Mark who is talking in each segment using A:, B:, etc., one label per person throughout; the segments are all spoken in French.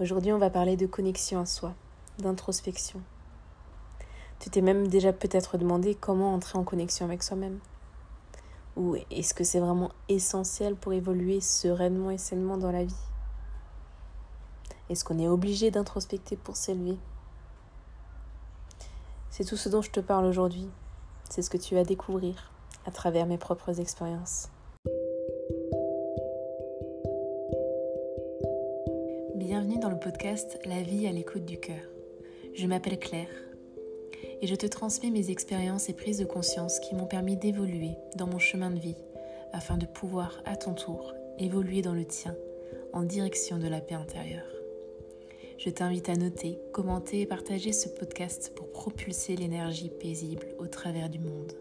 A: Aujourd'hui, on va parler de connexion à soi, d'introspection. Tu t'es même déjà peut-être demandé comment entrer en connexion avec soi-même. Ou est-ce que c'est vraiment essentiel pour évoluer sereinement et sainement dans la vie? Est-ce qu'on est obligé d'introspecter pour s'élever? C'est tout ce dont je te parle aujourd'hui. C'est ce que tu vas découvrir à travers mes propres expériences. Dans le podcast La vie à l'écoute du cœur. Je m'appelle Claire et je te transmets mes expériences et prises de conscience qui m'ont permis d'évoluer dans mon chemin de vie afin de pouvoir à ton tour évoluer dans le tien en direction de la paix intérieure. Je t'invite à noter, commenter et partager ce podcast pour propulser l'énergie paisible au travers du monde.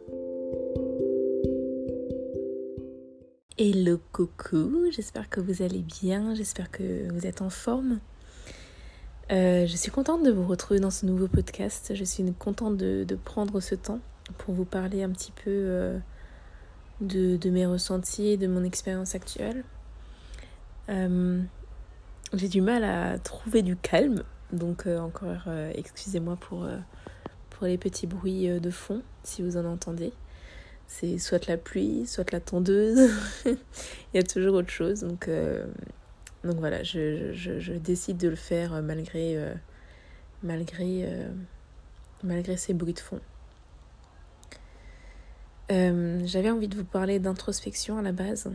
A: Hello coucou, j'espère que vous allez bien, j'espère que vous êtes en forme. Euh, je suis contente de vous retrouver dans ce nouveau podcast, je suis contente de, prendre ce temps pour vous parler un petit peu euh, de, mes ressentis et de mon expérience actuelle. Euh, j'ai du mal à trouver du calme, donc encore excusez-moi pour, pour les petits bruits de fond si vous en entendez c'est soit la pluie, soit la tondeuse. Il y a toujours autre chose. Donc, euh, donc voilà, je, je, décide de le faire malgré, euh, malgré, euh, malgré ces bruits de fond. J'avais envie de vous parler d'introspection à la base,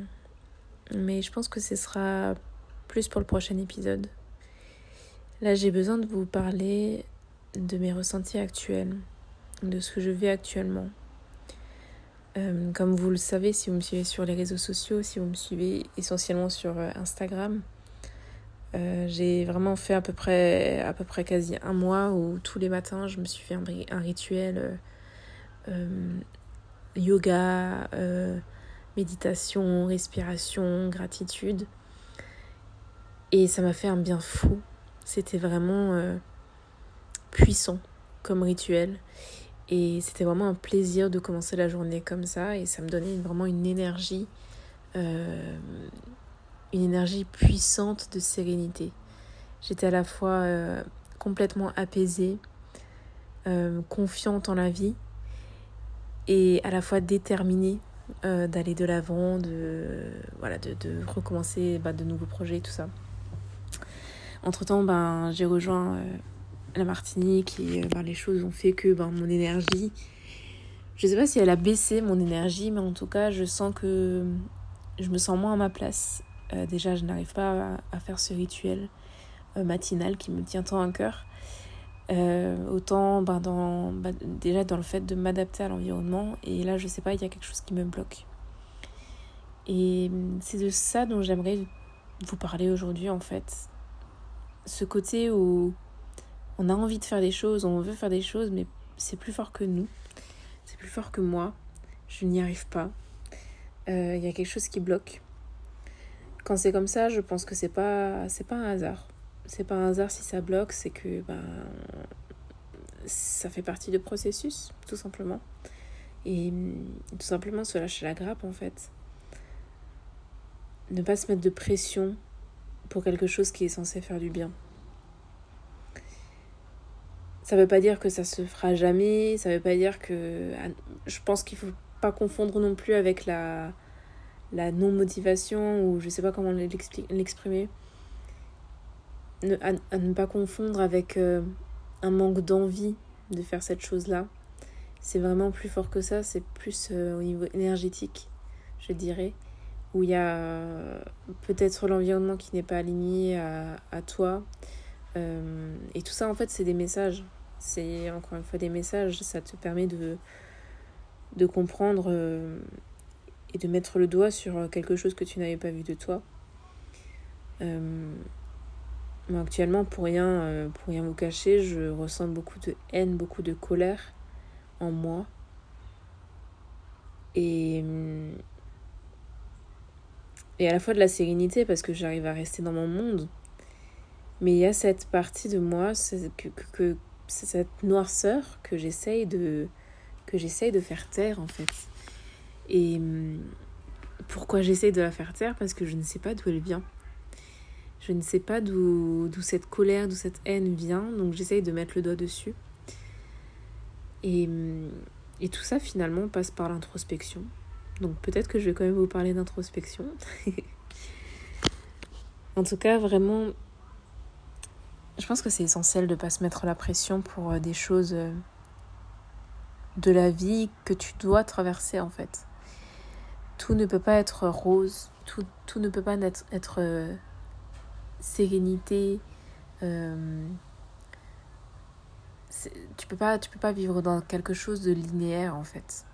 A: mais je pense que ce sera plus pour le prochain épisode. Là, j'ai besoin de vous parler de mes ressentis actuels, de ce que je vis actuellement. Euh, comme vous le savez, si vous me suivez sur les réseaux sociaux, si vous me suivez essentiellement sur euh, Instagram, euh, j'ai vraiment fait à peu près à peu près quasi un mois où tous les matins je me suis fait un, rituel yoga, méditation, respiration, gratitude. Et ça m'a fait un bien fou. C'était vraiment puissant comme rituel. Et c'était vraiment un plaisir de commencer la journée comme ça et ça me donnait vraiment une énergie, euh, une énergie puissante de sérénité. J'étais à la fois euh, complètement apaisée, euh, confiante en la vie et à la fois déterminée d'aller de l'avant, de, voilà, de, de recommencer bah, de nouveaux projets, tout ça. Entre-temps, ben, j'ai rejoint la Martinique et euh, ben, les choses ont fait que ben, mon énergie, je sais pas si elle a baissé mon énergie, mais en tout cas je sens que je me sens moins à ma place. Euh, déjà je n'arrive pas à, faire ce rituel euh, matinal qui me tient tant à cœur. autant ben, dans, déjà dans le fait de m'adapter à l'environnement et là je sais pas il y a quelque chose qui me bloque et c'est de ça dont j'aimerais vous parler aujourd'hui en fait ce côté où on a envie de faire des choses, on veut faire des choses, mais c'est plus fort que nous. C'est plus fort que moi. Je n'y arrive pas. Il euh, y a quelque chose qui bloque. Quand c'est comme ça, je pense que c'est pas c'est pas un hasard. C'est pas un hasard si ça bloque, c'est que ben ça fait partie du processus, tout simplement. Et tout simplement se lâcher la grappe en fait. Ne pas se mettre de pression pour quelque chose qui est censé faire du bien. Ça veut pas dire que ça se fera jamais, ça veut pas dire que. Je pense qu'il faut pas confondre non plus avec la, la non-motivation, ou je sais pas comment l'exprimer. Ne, à, ne pas confondre avec euh, un manque d'envie de faire cette chose-là. C'est vraiment plus fort que ça, c'est plus euh, au niveau énergétique, je dirais, où il y a peut-être l'environnement qui n'est pas aligné à, à toi, euh, et tout ça, en fait, c'est des messages. C'est encore une fois des messages. Ça te permet de, de comprendre euh, et de mettre le doigt sur quelque chose que tu n'avais pas vu de toi. Euh, actuellement, pour rien, pour rien vous cacher, je ressens beaucoup de haine, beaucoup de colère en moi. Et, et à la fois de la sérénité parce que j'arrive à rester dans mon monde mais il y a cette partie de moi, que, cette noirceur que j'essaye de, que j'essaye de faire taire en fait. Et hum, pourquoi j'essaye de la faire taire? Parce que je ne sais pas d'où elle vient. Je ne sais pas d'où cette colère, d'où cette haine vient, donc j'essaye de mettre le doigt dessus. Et, et tout ça finalement passe par l'introspection. Donc peut-être que je vais quand même vous parler d'introspection. en tout cas, vraiment, je pense que c'est essentiel de ne pas se mettre la pression pour euh, des choses euh, de la vie que tu dois traverser en fait. Tout ne peut pas être rose, tout, tout ne peut pas être, euh, sérénité. Tu peux peux pas vivre dans quelque chose de linéaire en fait.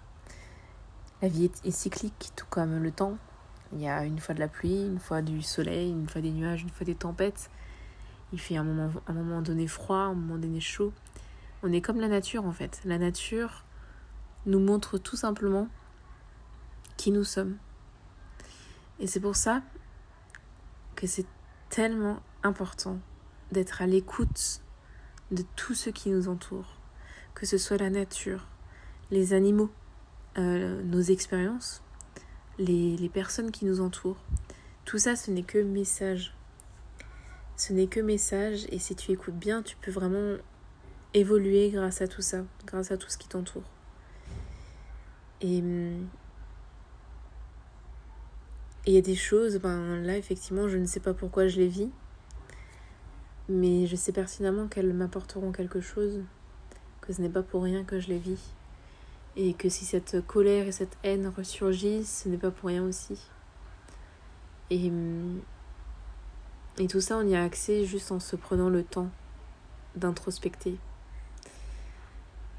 A: La vie est, cyclique, tout comme le temps. Il y a une fois de la pluie, une fois du soleil, une fois des nuages, une fois des tempêtes. Il fait un moment, un moment donné froid, un moment donné chaud. On est comme la nature en fait. La nature nous montre tout simplement qui nous sommes. Et c'est pour ça que c'est tellement important d'être à l'écoute de tout ce qui nous entoure, que ce soit la nature, les animaux, euh, nos expériences, les, les personnes qui nous entourent. Tout ça, ce n'est que message. Ce n'est que message et si tu écoutes bien, tu peux vraiment évoluer grâce à tout ça, grâce à tout ce qui t'entoure. Et il y a des choses, ben là effectivement, je ne sais pas pourquoi je les vis, mais je sais pertinemment qu'elles m'apporteront quelque chose, que ce n'est pas pour rien que je les vis, et que si cette colère et cette haine ressurgissent, ce n'est pas pour rien aussi. Et, et tout ça, on y a accès juste en se prenant le temps d'introspecter.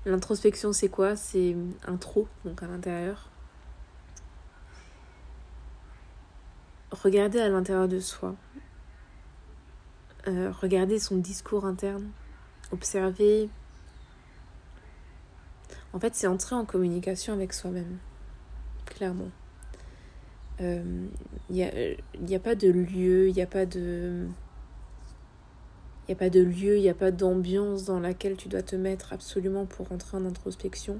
A: L'introspection, c'est quoi? C'est un trop, donc à l'intérieur. Regarder à l'intérieur de soi. Euh, regarder son discours interne. Observer. En fait, c'est entrer en communication avec soi-même. Clairement. Il euh, n'y a, y a pas de lieu, il n'y a pas de il n'y a pas de lieu, il n'y a pas d'ambiance dans laquelle tu dois te mettre absolument pour rentrer en introspection.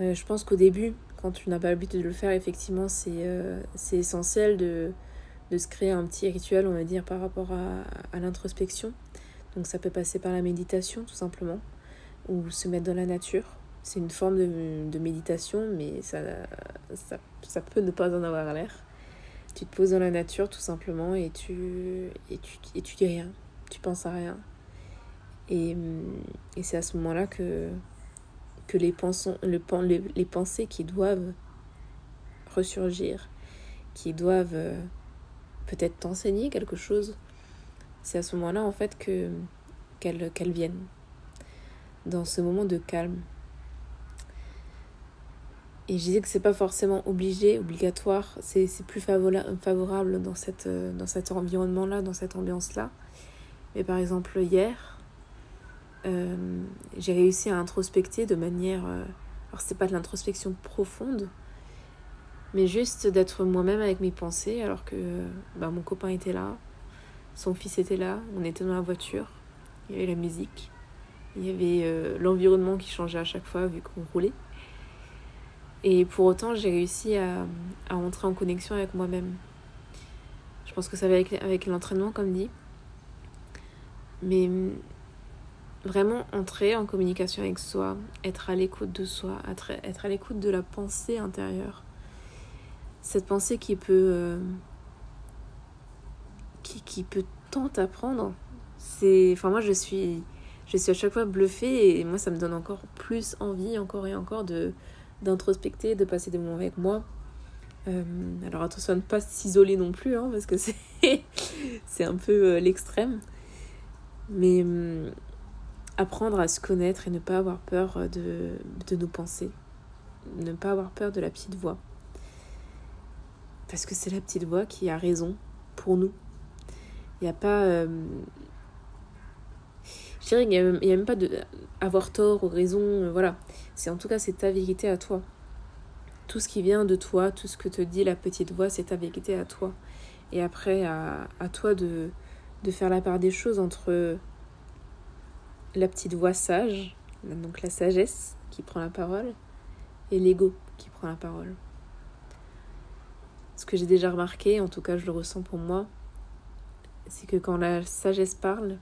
A: Euh, je pense qu'au début, quand tu n'as pas l'habitude de le faire, effectivement, c'est euh, essentiel de, de, se créer un petit rituel, on va dire, par rapport à, à l'introspection. Donc ça peut passer par la méditation, tout simplement, ou se mettre dans la nature. C'est une forme de, de, méditation, mais ça, ça, ça peut ne pas en avoir l'air. Tu te poses dans la nature, tout simplement, et tu, et tu, et tu dis rien tu penses à rien. Et, et c'est à ce moment-là que, que les, pensons, le, les, les, pensées qui doivent ressurgir, qui doivent euh, peut-être t'enseigner quelque chose, c'est à ce moment-là en fait que qu'elles qu'elles viennent. Dans ce moment de calme. Et je disais que c'est pas forcément obligé, obligatoire, c'est plus favorable dans, cette, dans cet environnement-là, dans cette ambiance-là. Mais par exemple, hier, euh, j'ai réussi à introspecter de manière. Euh, alors, c'est pas de l'introspection profonde, mais juste d'être moi-même avec mes pensées, alors que bah, mon copain était là, son fils était là, on était dans la voiture, il y avait la musique, il y avait euh, l'environnement qui changeait à chaque fois vu qu'on roulait. Et pour autant, j'ai réussi à, à entrer en connexion avec moi-même. Je pense que ça va avec, avec l'entraînement, comme dit. Mais vraiment entrer en communication avec soi, être à l'écoute de soi, être, à l'écoute de la pensée intérieure. Cette pensée qui peut, euh, qui, qui, peut tant apprendre. Enfin moi je suis, je suis à chaque fois bluffée et moi ça me donne encore plus envie, encore et encore de d'introspecter, de passer des moments avec moi. Euh, alors attention à ne pas s'isoler non plus, hein, parce que c'est un peu euh, l'extrême. Mais hum, apprendre à se connaître et ne pas avoir peur de, de nos pensées. Ne pas avoir peur de la petite voix. Parce que c'est la petite voix qui a raison pour nous. Il n'y a pas. Je dirais qu'il n'y a, même pas de avoir tort ou raison. Euh, voilà. C'est en tout cas, c'est ta vérité à toi. Tout ce qui vient de toi, tout ce que te dit la petite voix, c'est ta vérité à toi. Et après, à, à toi de, de faire la part des choses entre la petite voix sage, donc la sagesse qui prend la parole, et l'ego qui prend la parole. Ce que j'ai déjà remarqué, en tout cas je le ressens pour moi, c'est que quand la sagesse parle,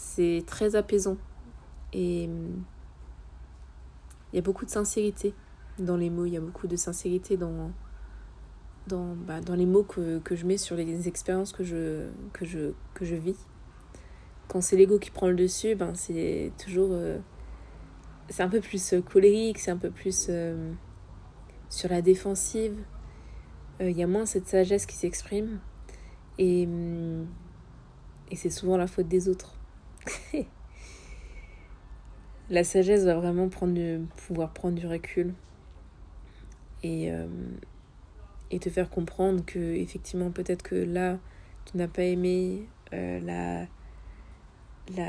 A: c'est très apaisant. Et il y a beaucoup de sincérité dans les mots, il y a beaucoup de sincérité dans, dans, bah, dans les mots que, que, je mets sur les expériences que je, que je, que je vis. Quand c'est l'ego qui prend le dessus, ben c'est toujours... Euh, c'est un peu plus euh, colérique, c'est un peu plus euh, sur la défensive. Il y a moins cette sagesse qui s'exprime. Et, et c'est souvent la faute des autres. la sagesse va vraiment pouvoir prendre du recul et, euh, et te faire comprendre que effectivement peut-être que là tu n'as pas aimé euh, la,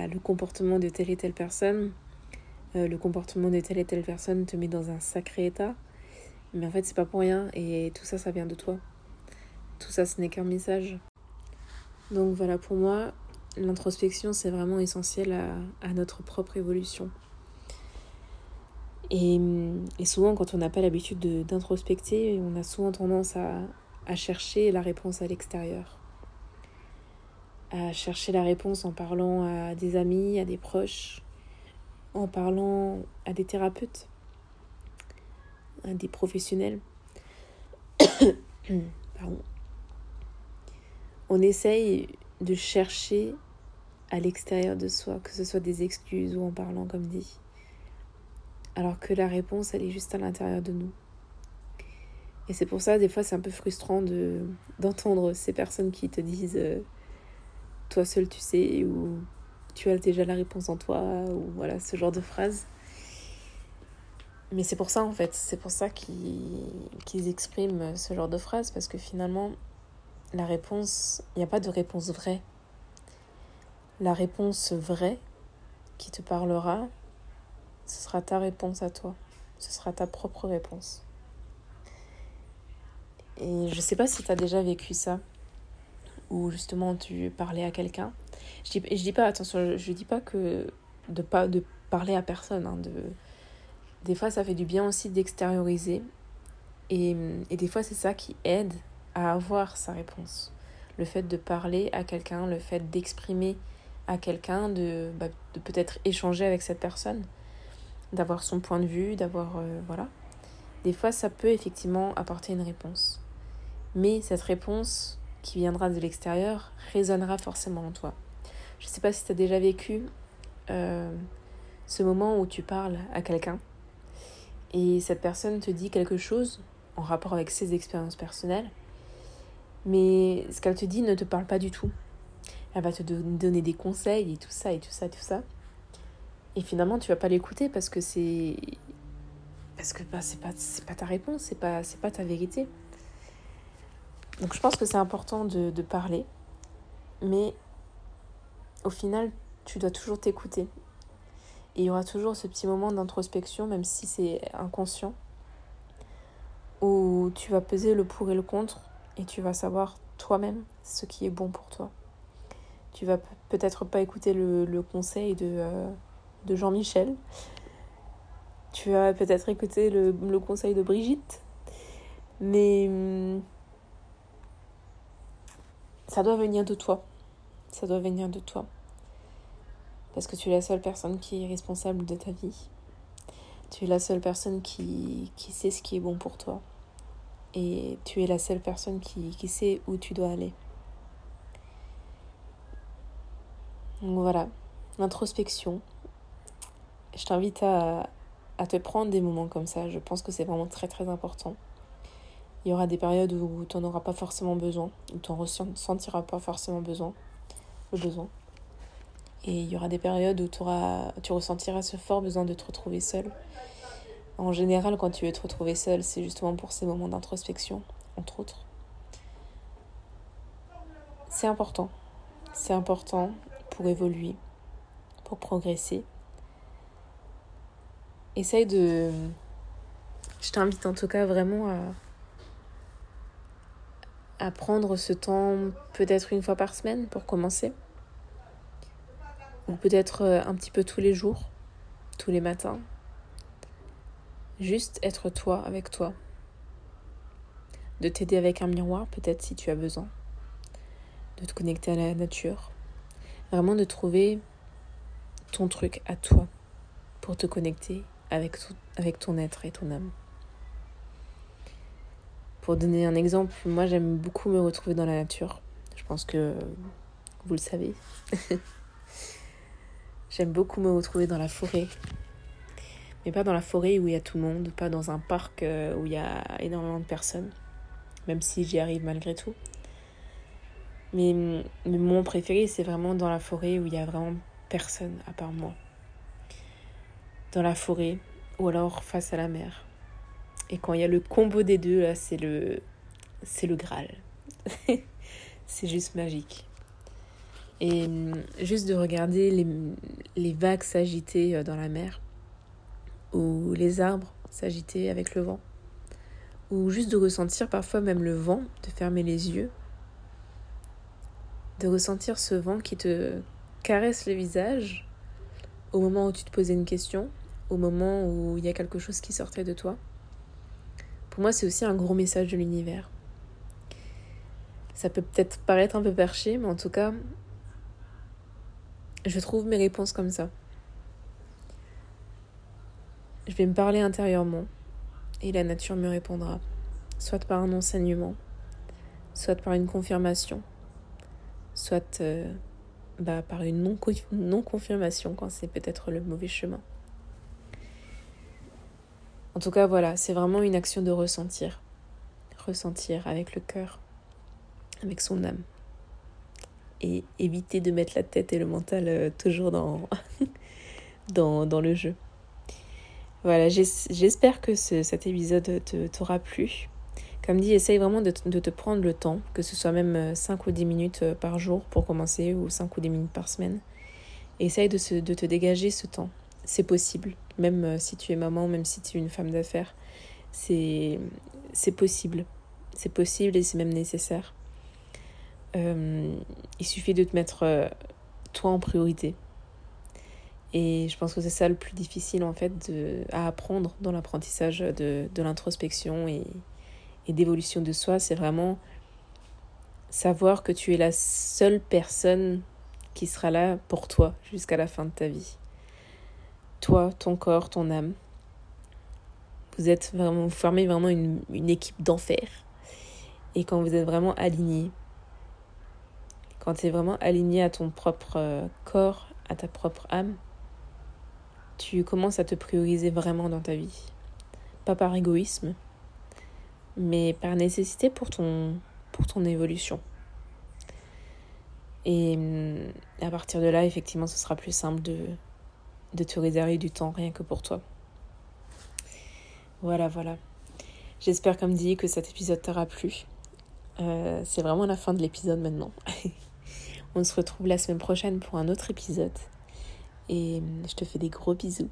A: le comportement de telle et telle personne euh, le comportement de telle et telle personne te met dans un sacré état. Mais en fait c'est pas pour rien et tout ça ça vient de toi. Tout ça ce n'est qu'un message. Donc voilà pour moi l'introspection, c'est vraiment essentiel à, notre propre évolution. Et, souvent, quand on n'a pas l'habitude d'introspecter, on a souvent tendance à, à chercher la réponse à l'extérieur. À chercher la réponse en parlant à des amis, à des proches, en parlant à des thérapeutes, à des professionnels. Pardon. On essaye de chercher à l'extérieur de soi, que ce soit des excuses ou en parlant comme dit. Alors que la réponse, elle est juste à l'intérieur de nous. Et c'est pour ça, des fois, c'est un peu frustrant de d'entendre ces personnes qui te disent euh, Toi seul, tu sais, ou Tu as déjà la réponse en toi, ou voilà, ce genre de phrases. Mais c'est pour ça, en fait, c'est pour ça qu'ils expriment ce genre de phrases, parce que finalement, la réponse, il n'y a pas de réponse vraie. La réponse vraie qui te parlera, ce sera ta réponse à toi. Ce sera ta propre réponse. Et je sais pas si tu as déjà vécu ça, ou justement tu parlais à quelqu'un. Je dis, je dis pas, attention, je, dis pas que de pas de parler à personne. Hein, de... Des fois, ça fait du bien aussi d'extérioriser. Et, et des fois, c'est ça qui aide à avoir sa réponse. Le fait de parler à quelqu'un, le fait d'exprimer à quelqu'un, de, bah, de peut-être échanger avec cette personne, d'avoir son point de vue, d'avoir... Euh, voilà. Des fois, ça peut effectivement apporter une réponse. Mais cette réponse qui viendra de l'extérieur résonnera forcément en toi. Je ne sais pas si tu as déjà vécu euh, ce moment où tu parles à quelqu'un et cette personne te dit quelque chose en rapport avec ses expériences personnelles mais ce qu'elle te dit ne te parle pas du tout. Elle va te donner des conseils et tout ça et tout ça, tout ça. Et finalement, tu vas pas l'écouter parce que c'est parce que bah, c'est pas ta réponse, c'est pas pas ta vérité. Donc je pense que c'est important de, de parler, mais au final, tu dois toujours t'écouter. Et il y aura toujours ce petit moment d'introspection, même si c'est inconscient, où tu vas peser le pour et le contre et tu vas savoir toi-même ce qui est bon pour toi. Tu vas peut-être pas écouter le, conseil de, euh, de Jean-Michel. Tu vas peut-être écouter le, le, conseil de Brigitte. Mais hum, ça doit venir de toi. Ça doit venir de toi. Parce que tu es la seule personne qui est responsable de ta vie. Tu es la seule personne qui, qui sait ce qui est bon pour toi et tu es la seule personne qui, qui sait où tu dois aller. Donc voilà, l'introspection. Je t'invite à, à te prendre des moments comme ça. Je pense que c'est vraiment très très important. Il y aura des périodes où tu n'en auras pas forcément besoin, où tu n'en ressentiras pas forcément besoin, le besoin. Et il y aura des périodes où tu ressentiras ce fort besoin de te retrouver seul en général, quand tu veux te retrouver seul, c'est justement pour ces moments d'introspection, entre autres. C'est important. C'est important pour évoluer, pour progresser. Essaye de... Je t'invite en tout cas vraiment à, à prendre ce temps peut-être une fois par semaine pour commencer. Ou peut-être euh, un petit peu tous les jours, tous les matins, Juste être toi avec toi. De t'aider avec un miroir peut-être si tu as besoin. de te connecter à la nature. Vraiment de trouver ton truc à toi pour te connecter avec, ton être et ton âme. Pour donner un exemple, moi j'aime beaucoup me retrouver dans la nature. Je pense que vous le savez. j'aime beaucoup me retrouver dans la forêt. Mais pas dans la forêt où il y a tout le monde, pas dans un parc euh, où il y a énormément de personnes, même si j'y arrive malgré tout. Mais, mon préféré, c'est vraiment dans la forêt où il y a vraiment personne à part moi. Dans la forêt ou alors face à la mer. Et quand il y a le combo des deux, là, c'est le, c'est le Graal. c'est juste magique. Et hum, juste de regarder les, les vagues s'agiter euh, dans la mer, ou les arbres s'agiter avec le vent, ou juste de ressentir parfois même le vent, de fermer les yeux, de ressentir ce vent qui te caresse le visage au moment où tu te posais une question, au moment où il y a quelque chose qui sortait de toi. Pour moi, c'est aussi un gros message de l'univers. Ça peut peut-être paraître un peu perché, mais en tout cas, je trouve mes réponses comme ça. Je vais me parler intérieurement et la nature me répondra, soit par un enseignement, soit par une confirmation, soit euh, bah, par une non-confirmation quand c'est peut-être le mauvais chemin. En tout cas, voilà, c'est vraiment une action de ressentir. Ressentir avec le cœur, avec son âme. Et éviter de mettre la tête et le mental euh, toujours dans, le jeu. Voilà, j'espère que ce, cet épisode t'aura plu. Comme dit, essaye vraiment de, te prendre le temps, que ce soit même 5 euh, ou 10 minutes euh, par jour pour commencer, ou 5 ou 10 minutes par semaine. Essaye de, te dégager ce temps. C'est possible même euh, si tu es maman, même si tu es une femme d'affaires, c'est possible. C'est possible et c'est même nécessaire. Il suffit de te mettre toi en priorité. Et je pense que c'est ça le plus difficile en fait à apprendre dans l'apprentissage de, de l'introspection et, et d'évolution de soi. C'est vraiment savoir que tu es la seule personne qui sera là pour toi jusqu'à la fin de ta vie toi, ton corps, ton âme. Vous êtes vraiment, vous formez vraiment une, une équipe d'enfer. Et quand vous êtes vraiment aligné, quand tu es vraiment aligné à ton propre euh, corps, à ta propre âme, tu commences à te prioriser vraiment dans ta vie. Pas par égoïsme, mais par nécessité pour ton, pour ton évolution. Et à partir de là, effectivement, ce sera plus simple de, de te réserver du temps rien que pour toi. Voilà, voilà. J'espère, comme dit, que cet épisode t'aura plu. Euh, c'est vraiment la fin de l'épisode maintenant. On se retrouve la semaine prochaine pour un autre épisode. Et je te fais des gros bisous.